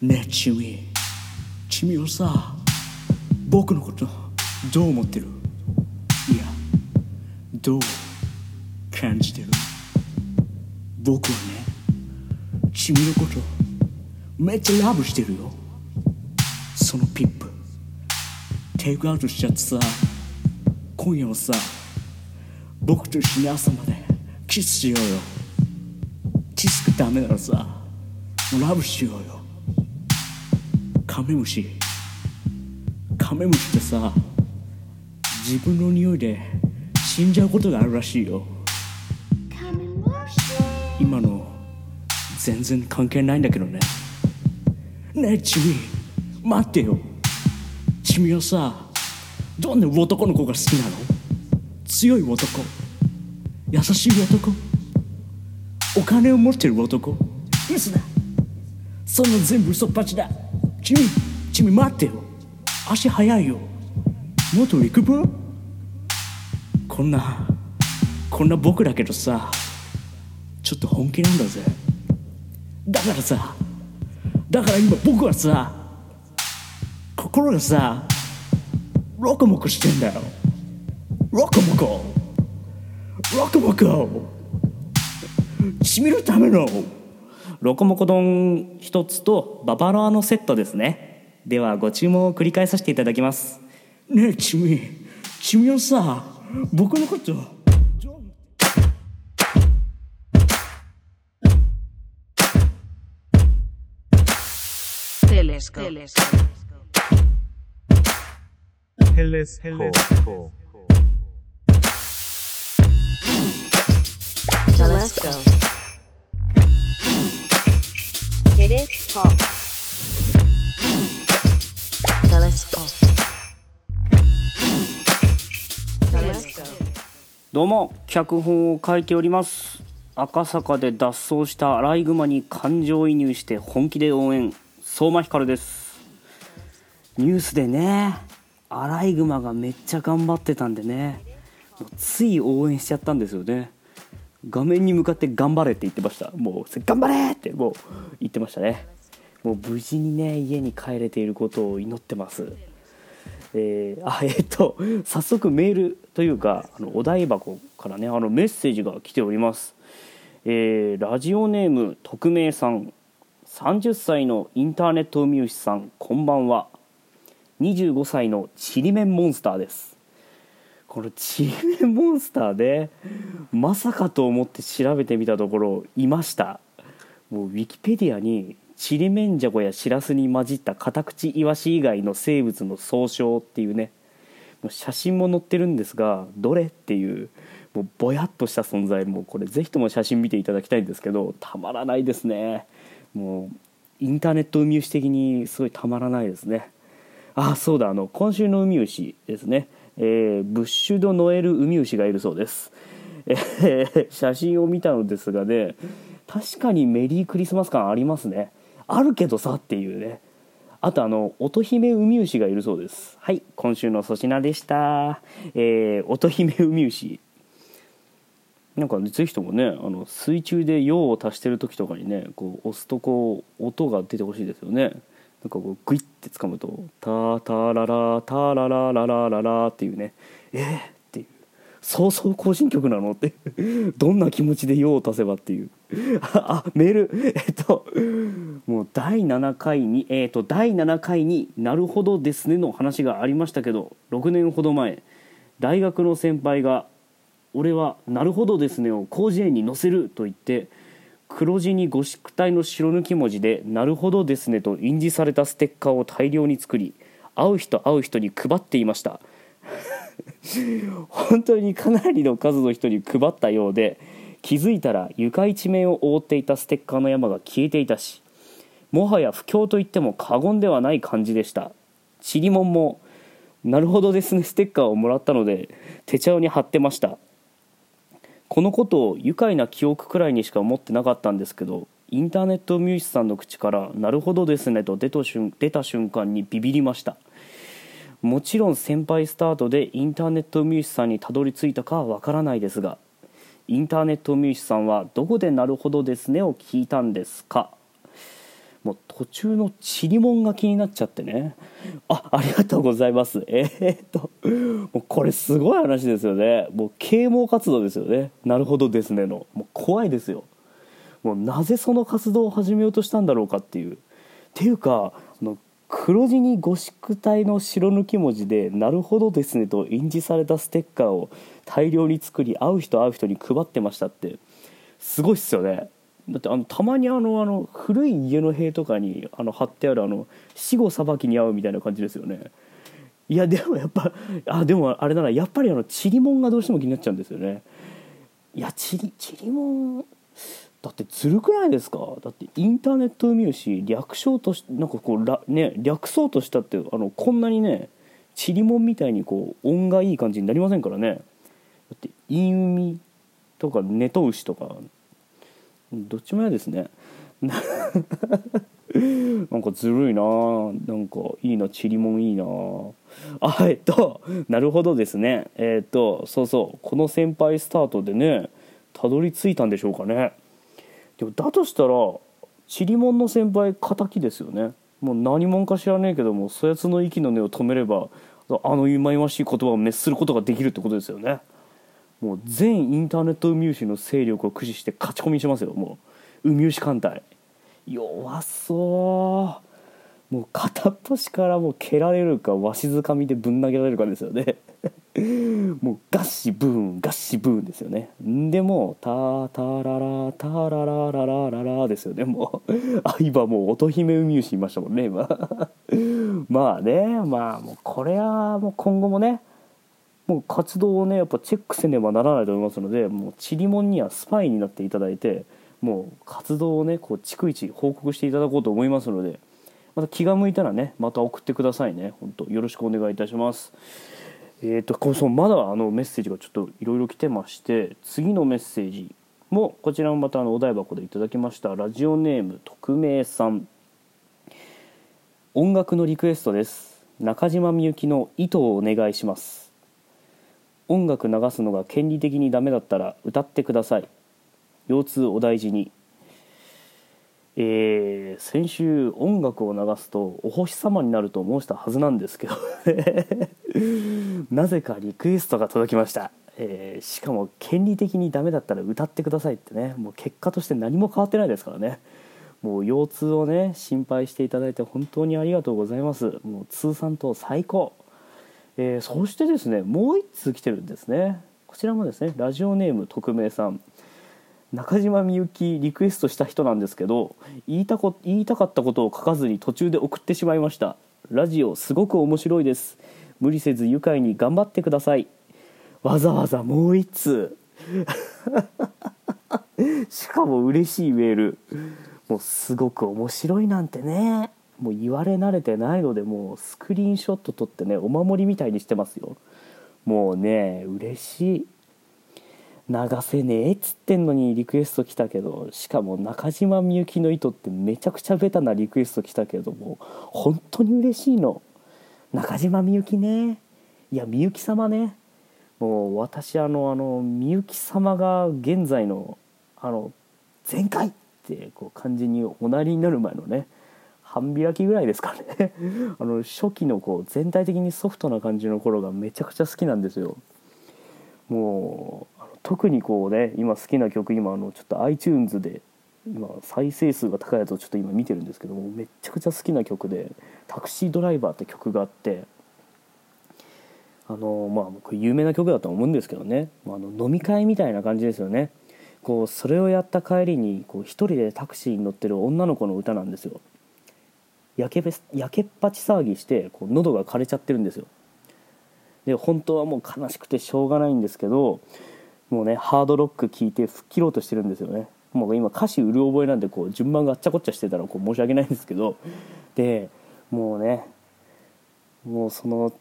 ねえチミチミはさ僕のことどう思ってる？いやどう感じてる？僕はねチミのことめっちゃラブしてるよ。そのリップ。テイクアウトしちゃってさ今夜はさ僕と一緒に朝までキスしようよ。キスがダメならさラブしようよ。カメムシ。カメムシってさ自分の匂いで死んじゃうことがあるらしいよ。今の全然関係ないんだけどね。ねえチミ待ってよ。チミはさどんな男の子が好きなの？強い男。優しい男。お金を持ってる男。嘘だ。そんな全部嘘っぱちだチミチミ待ってよ。足早いよ。もっと行くブこんなこんな僕だけどさちょっと本気なんだぜ。だからさだから今僕はさ心がさロコモコしてんだよ。ロコモコ。ロコモコ。しみるためのロコモコ丼一つとババロアのセットですねではご注文を繰り返させていただきますねえチミチミはさ僕のこと Telescope. Telescope. Telescope. It is pop. Telescope. Telescope. どうも脚本を書いております赤坂で脱走したアライグマに感情移入して本気で応援相馬ひかるです。ニュースでねアライグマがめっちゃ頑張ってたんでねつい応援しちゃったんですよね。画面に向かって頑張れって言ってました。もう頑張れってもう言ってましたね。もう無事にね家に帰れていることを祈ってます。えーあえっと早速メールというかあのお台箱からねあのメッセージが来ております、えーラジオネーム匿名さん30歳のインターネットウミウシさんこんばんは。25歳のちりめんモンスターです。このちりめんモンスターでまさかと思って調べてみたところいました。もうウィキペディアにちりめんじゃこやしらすに混じったカタクチイワシ以外の生物の総称っていうね。もう写真も載ってるんですがどれっていうもうぼやっとした存在。もうこれぜひとも写真見ていただきたいんですけどたまらないですね。もうインターネットウミウシ的にすごいたまらないですね。あそうだあの今週のウミウシですね、えーブッシュドノエルウミウシがいるそうです、えー写真を見たのですがね確かにメリークリスマス感ありますね。あるけどさっていうね。あとあの乙姫ウミウシがいるそうです。はい今週の粗品でした。えー、乙姫ウミウシ。なんか、ね、ぜひともねあの水中で用を足してる時とかにねこう押すとこう音が出てほしいですよね。なんかこうグイッて掴むと「タータララタララララララ」っていうね「えー!」っていう「そうそう行進曲なの?」って どんな気持ちで用を足せばっていうああメールえっともう第7回にえっと第7回に「なるほどですね」の話がありましたけど6年ほど前大学の先輩が「俺はなるほどですね」を広辞苑に載せると言って黒地にゴシック体の白抜き文字で「なるほどですね」と印字されたステッカーを大量に作り会う人会う人に配っていました。本当にかなりの数の人に配ったようで気づいたら床一面を覆っていたステッカーの山が消えていたしもはや不況と言っても過言ではない感じでした。ちりもんも「なるほどですね」ステッカーをもらったので手帳に貼ってました。このことを愉快な記憶くらいにしか思ってなかったんですけどインターネットミュージシャンの口から「なるほどですね」と出た瞬出た瞬間にビビりました。もちろん先輩スタートでインターネットミュージシャンにたどり着いたかはわからないですがインターネットミュージシャンはどこで「なるほどですね」を聞いたんですか？もう途中のチリモンが気になっちゃってね。あありがとうございます。えー、っともうこれすごい話ですよね。もう啓蒙活動ですよね。なるほどですねの。もう怖いですよ。もうなぜその活動を始めようとしたんだろうかっていう。っていうかあの黒地にゴシック体の白抜き文字で「なるほどですね」と印字されたステッカーを大量に作り会う人会う人に配ってましたって。すごいっすよね。だってあのたまにあのあの古い家の塀とかにあの貼ってあるあの死後裁きに合うみたいな感じですよね。いやでもやっぱあでもあれだなやっぱりあのチリモンがどうしても気になっちゃうんですよね。いやチリチリモンだってずるくないですか？だってインターネットウミウシ略称としなんかこうら、ね、略そうとしたってあのこんなにねチリモンみたいにこう音がいい感じになりませんからね。だってインウミとかネトウシとかどっちも嫌ですね。なんかずるいな。なんかいいなチリモンいいな。あえっとなるほどですね。えっとそうそう。この先輩スタートでねたどり着いたんでしょうかね。でもだとしたらチリモンの先輩敵ですよね。もう何者か知らねえけどもそやつの息の根を止めればあの忌々しい言葉を滅することができるってことですよね。もう全インターネットウミウシの勢力を駆使して勝ち込みしますよ。もうウミウシ艦隊。弱そう。もう片っ端からもう蹴られるかわしづかみでぶん投げられるかですよね。もうガッシブーンガッシブーンですよね。でもうタタララタララララララですよね。もうあ今もう乙姫ウミウシいましたもんね今。まあねまあもうこれはもう今後もねもう活動をねやっぱチェックせねばならないと思いますのでもうチリモンにはスパイになっていただいてもう活動をねこう逐一報告していただこうと思いますのでまた気が向いたらねまた送ってくださいね。本当よろしくお願いいたします。えーと、こそまだあのメッセージがちょっといろいろ来てまして次のメッセージもこちらもまたあのお台箱でいただきました。ラジオネーム匿名さん。音楽のリクエストです。中島みゆきの「糸」をお願いします。音楽流すのが権利的にダメだったら歌ってください。腰痛お大事に。えー、先週音楽を流すとお星様になると申したはずなんですけど なぜかリクエストが届きました、えー、しかも権利的にダメだったら歌ってくださいってね。もう結果として何も変わってないですからね。もう腰痛をね心配していただいて本当にありがとうございます。もう通算と最高、えー、そしてですねもう1通来てるんですね。こちらもですねラジオネーム匿名さん。中島みゆきリクエストした人なんですけど言いたこ言いたかったことを書かずに途中で送ってしまいました。ラジオすごく面白いです。無理せず愉快に頑張ってください。わざわざもう一通。しかも嬉しいメール。もうすごく面白いなんてね。もう言われ慣れてないのでもうスクリーンショット撮ってねお守りみたいにしてますよ。もうね嬉しい流せねえっつってんのにリクエスト来たけどしかも中島みゆきの糸ってめちゃくちゃベタなリクエスト来たけども本当に嬉しいの。中島みゆきね。いやみゆき様ね。もう私あのあのみゆき様が現在のあの全開ってこう感じにおなりになる前のね半開きぐらいですかね。あの初期のこう全体的にソフトな感じの頃がめちゃくちゃ好きなんですよ。もう特にこうね今好きな曲今あのちょっと iTunes で今再生数が高いやつをちょっと今見てるんですけどもめちゃくちゃ好きな曲で「タクシードライバー」って曲があってあのまあこれ有名な曲だと思うんですけどね。あの飲み会みたいな感じですよね。こうそれをやった帰りにこう一人でタクシーに乗ってる女の子の歌なんですよ。焼け焼けっぱち騒ぎしてこう喉が枯れちゃってるんですよ。で本当はもう悲しくてしょうがないんですけどもうねハードロック聴いて吹っ切ろうとしてるんですよね。もう今歌詞うる覚えなんでこう順番があっちゃこっちゃしてたらこう申し訳ないんですけどでもうねもうその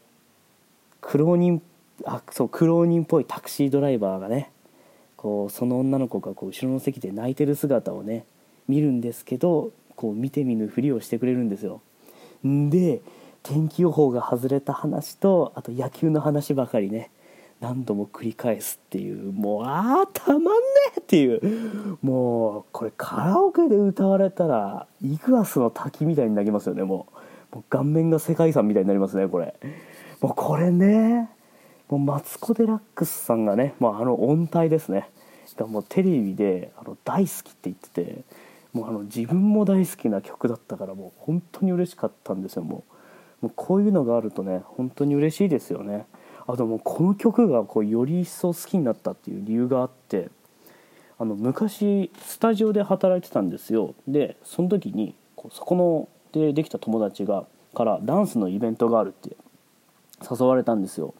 苦労人あそう苦労人っぽいタクシードライバーがねこうその女の子がこう後ろの席で泣いてる姿をね見るんですけどこう見て見ぬふりをしてくれるんですよ。んで天気予報が外れた話とあと野球の話ばかりね。何度も繰り返すっていう。もうあーたまんねえっていう。もうこれカラオケで歌われたらイグアスの滝みたいになりますよねもう。もう顔面が世界遺産みたいになりますねこれ。もうこれねもうマツコ・デラックスさんがね、まあ、あの音体ですね。がもうテレビであの大好きって言っててもうあの自分も大好きな曲だったからもう本当に嬉しかったんですよ。もうもうこういうのがあるとね本当に嬉しいですよね。あともうこの曲がこうより一層好きになったっていう理由があってあの昔スタジオで働いてたんですよ。でその時にこうそこのでできた友達がからダンスのイベントがあるって誘われたんですよ。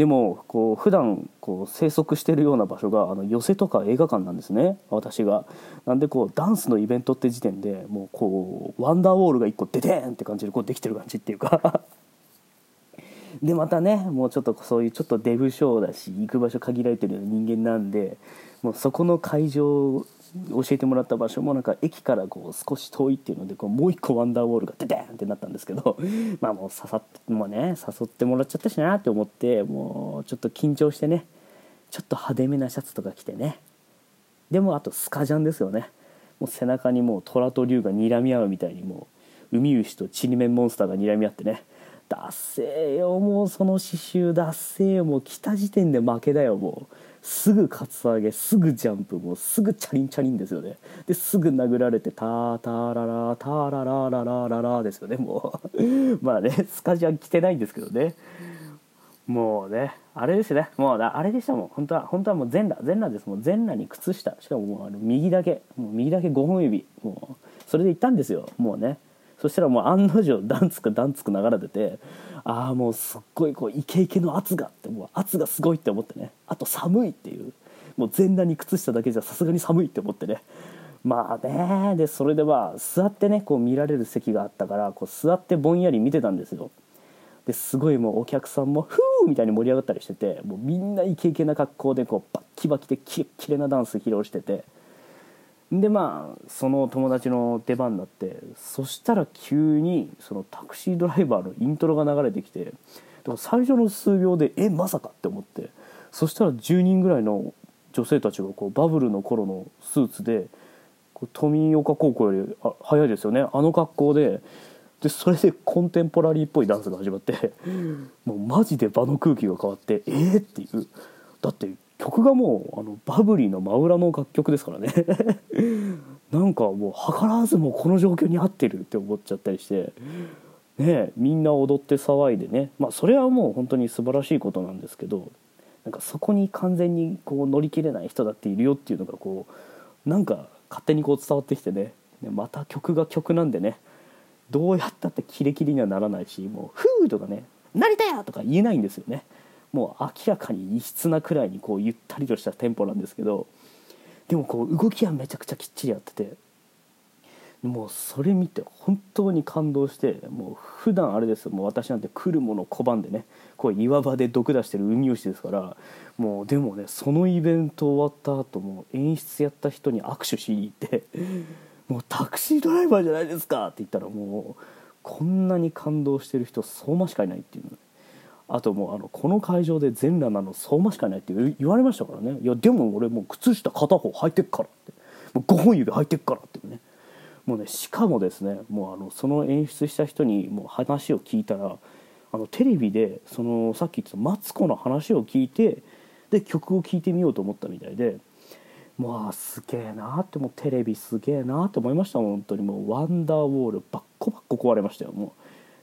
でもこう普段こう生息してるような場所があの寄席とか映画館なんですね。私が。なんでこうダンスのイベントって時点でもうこうワンダーウォールが1個デデーンって感じでこうできてる感じっていうか。でまたねもうちょっとそういうちょっとデブショーだし行く場所限られてる人間なんでもうそこの会場教えてもらった場所もなんか駅からこう少し遠いっていうのでこうもう一個ワンダーウォールがデデンってなったんですけど まあもう刺さってもうね誘ってもらっちゃったしなって思ってもうちょっと緊張してねちょっと派手めなシャツとか着てね。でもあとスカジャンですよね。もう背中にもう虎と竜が睨み合うみたいにもう海牛とちりめんモンスターが睨み合ってね。ダッセーよもうその刺繍ダッセーよもう来た時点で負けだよもう。すぐカツアゲすぐジャンプもうすぐチャリンチャリンですよね。ですぐ殴られてターターララターララララララですよねもう。まあねスカジャン着てないんですけどね。もうねあれですね。もうあれでしたもん。本当は本当はもう全裸全裸ですもう全裸に靴下。しかももうあの右だけもう右だけ5本指。もうそれで行ったんですよ。もうね。そしたらもう案の定ダンツクダンツク流れててああもうすっごいこうイケイケの圧がってもう圧がすごいって思ってね。あと寒いっていう。もう全裸に靴下だけじゃさすがに寒いって思ってね。まあねでそれでまあ座ってねこう見られる席があったからこう座ってぼんやり見てたんですよ。ですごいもうお客さんも「フー!」みたいに盛り上がったりしててもうみんなイケイケな格好でこうバッキバキでキレッキレなダンス披露しててでまあその友達の出番になってそしたら急にそのタクシードライバーのイントロが流れてきて最初の数秒でえまさかって思ってそしたら10人ぐらいの女性たちがこうバブルの頃のスーツで富岡高校よりあ早いですよねあの格好ででそれでコンテンポラリーっぽいダンスが始まってもうマジで場の空気が変わってえー、っていう。だって曲がもうあのバブリーの真裏の楽曲ですからね なんかもう図らずもこの状況に合ってるって思っちゃったりしてねみんな踊って騒いでねまあそれはもう本当に素晴らしいことなんですけどなんかそこに完全にこう乗り切れない人だっているよっていうのがこうなんか勝手にこう伝わってきてねまた曲が曲なんでねどうやったってキレキレにはならないしもう「フー!」とかね「成田や!」とか言えないんですよねもう明らかに異質なくらいにこうゆったりとしたテンポなんですけどでもこう動きはめちゃくちゃきっちりやっててもうそれ見て本当に感動してもう普段あれですもう私なんて来るもの拒んでねこう岩場で毒出してる海吉ですからもうでもねそのイベント終わった後も演出やった人に握手しに行って「もうタクシードライバーじゃないですか」って言ったらもうこんなに感動してる人相馬しかいないっていう。のあともうあのこの会場で全裸なの相馬しかないって言われましたからね。いやでも俺もう靴下片方履いてっからって。もう5本指履いてっからってね。もうねしかもですね。もうあのその演出した人にもう話を聞いたらあのテレビでそのさっき言ってたマツコの話を聞いてで曲を聴いてみようと思ったみたいでまあすげえなってもうテレビすげえなって思いました。本当に。もうワンダーウォールバッコバッコ壊れましたよ。もう。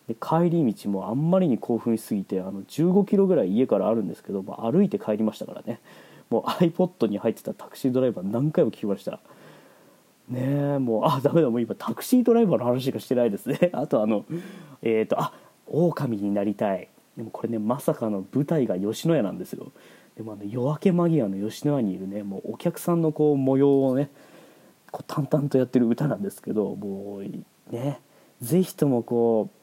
で帰り道もあんまりに興奮しすぎてあの15キロぐらい家からあるんですけど、まあ、歩いて帰りましたからね。もう iPod に入ってたタクシードライバー何回も聞きました。ねえもうあダメだもう今タクシードライバーの話しかしてないですね。あとあのえっ、ー、とあ狼になりたい。でもこれねまさかの舞台が吉野家なんですよ。でもあの夜明け間際の吉野家にいるねもうお客さんのこう模様をねこう淡々とやってる歌なんですけどもうね。是非ともこう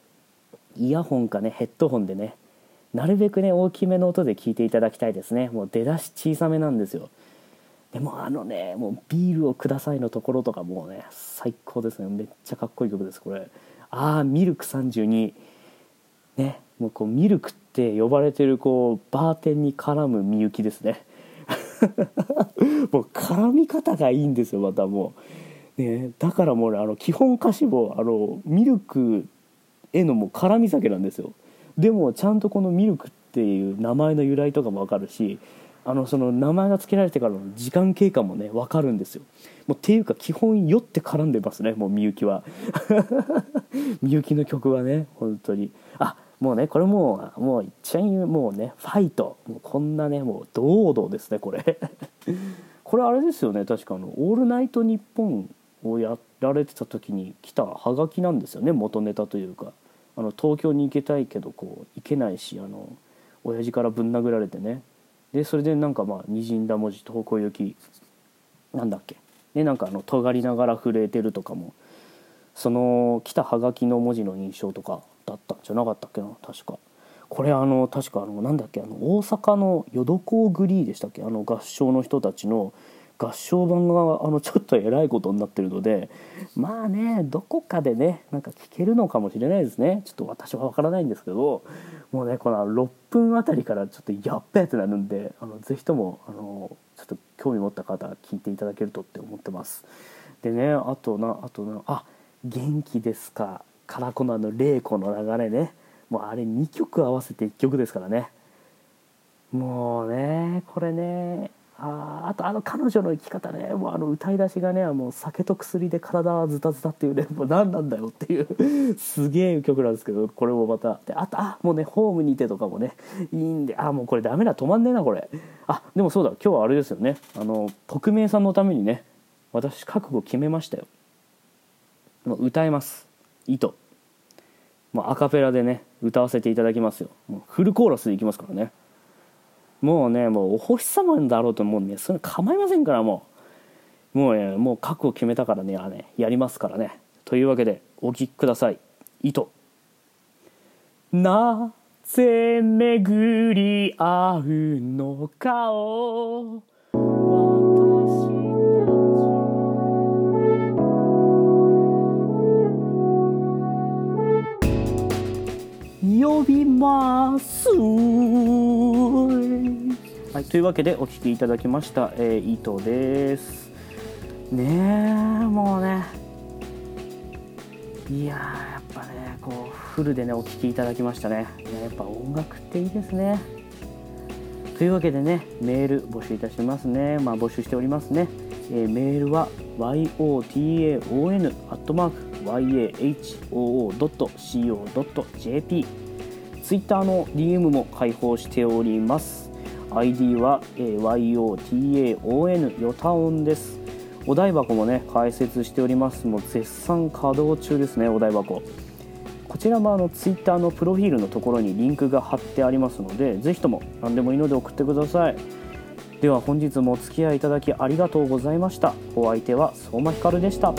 イヤホンかねヘッドホンでねなるべくね大きめの音で聞いていただきたいですね。もう出だし小さめなんですよ。でもあのねもうビールをくださいのところとかもうね最高ですね。めっちゃかっこいい曲ですこれ。ああミルク32ねもうこうミルクって呼ばれてるこうバーテンに絡むみゆきですね。もう絡み方がいいんですよまたもう、ね、だからもうねあの基本歌詞もあのミルクへのもう絡み酒なんですよ。でもちゃんとこのミルクっていう名前の由来とかも分かるしあのその名前が付けられてからの時間経過もね分かるんですよ。もうっていうか基本酔って絡んでますねもうみゆきは。みゆきの曲はね本当に。あもうねこれもうもう一番もうねファイト。もうこんなねもう堂々ですねこれ。これあれですよね確かあの「オールナイトニッポン」をやられてた時に来たハガキなんですよね元ネタというか。あの東京に行けたいけどこう行けないしあの親父からぶん殴られてね。でそれでなんかまあにじんだ文字東京行きなんだっけ。でなんかあの尖りながら震えてるとかもその来たハガキの文字の印象とかだったんじゃなかったっけな確か。これあの確かあのなんだっけあの大阪の淀港グリーでしたっけ。あの合唱の人たちの合唱版があのちょっとえらいことになってるのでまあねどこかでねなんか聞けるのかもしれないですね。ちょっと私は分からないんですけどもうねこの6分あたりからちょっとやっべえってなるんであのぜひともあのちょっと興味持った方は聞いていただけるとって思ってます。でねあとなあとなあ元気ですか。からこのあの玲子の流れね。もうあれ2曲合わせて1曲ですからね。もうねこれねああとあの彼女の生き方ねもうあの歌い出しがねもう酒と薬で体はズタズタっていうね もう何なんだよっていうすげえ曲なんですけどこれもまた。であとあもうねホームにてとかもねいいんであもうこれダメだ止まんねえなこれ。あでもそうだ今日はあれですよね。あの匿名さんのためにね私覚悟決めましたよ。もう歌えます。糸もうアカペラでね歌わせていただきますよ。もうフルコーラスでいきますからね。もうねもうお星様だろうと思うねそれ構いませんからもう。もうねもう覚悟決めたからねあねやりますからね。というわけでお聴きください。糸なぜ巡り合うのかを私呼びます。はい、というわけでお聴きいただきました、えー、糸です。ねえもうね。いやーやっぱねこうフルでねお聴きいただきましたね。ねやっぱ音楽っていいですね。というわけでねメール募集いたしますね。まあ募集しておりますね、えーメールは yotaon.yahoo.co.jp ツイッターの DM も開放しております。ID は、え YOTAON ヨタオンです。お台箱もね開設しております。もう絶賛稼働中ですねお台箱。こちらもあのツイッターのプロフィールのところにリンクが貼ってありますのでぜひとも何でもいいので送ってください。では本日もお付き合いいただきありがとうございました。お相手は相馬ひかるでした。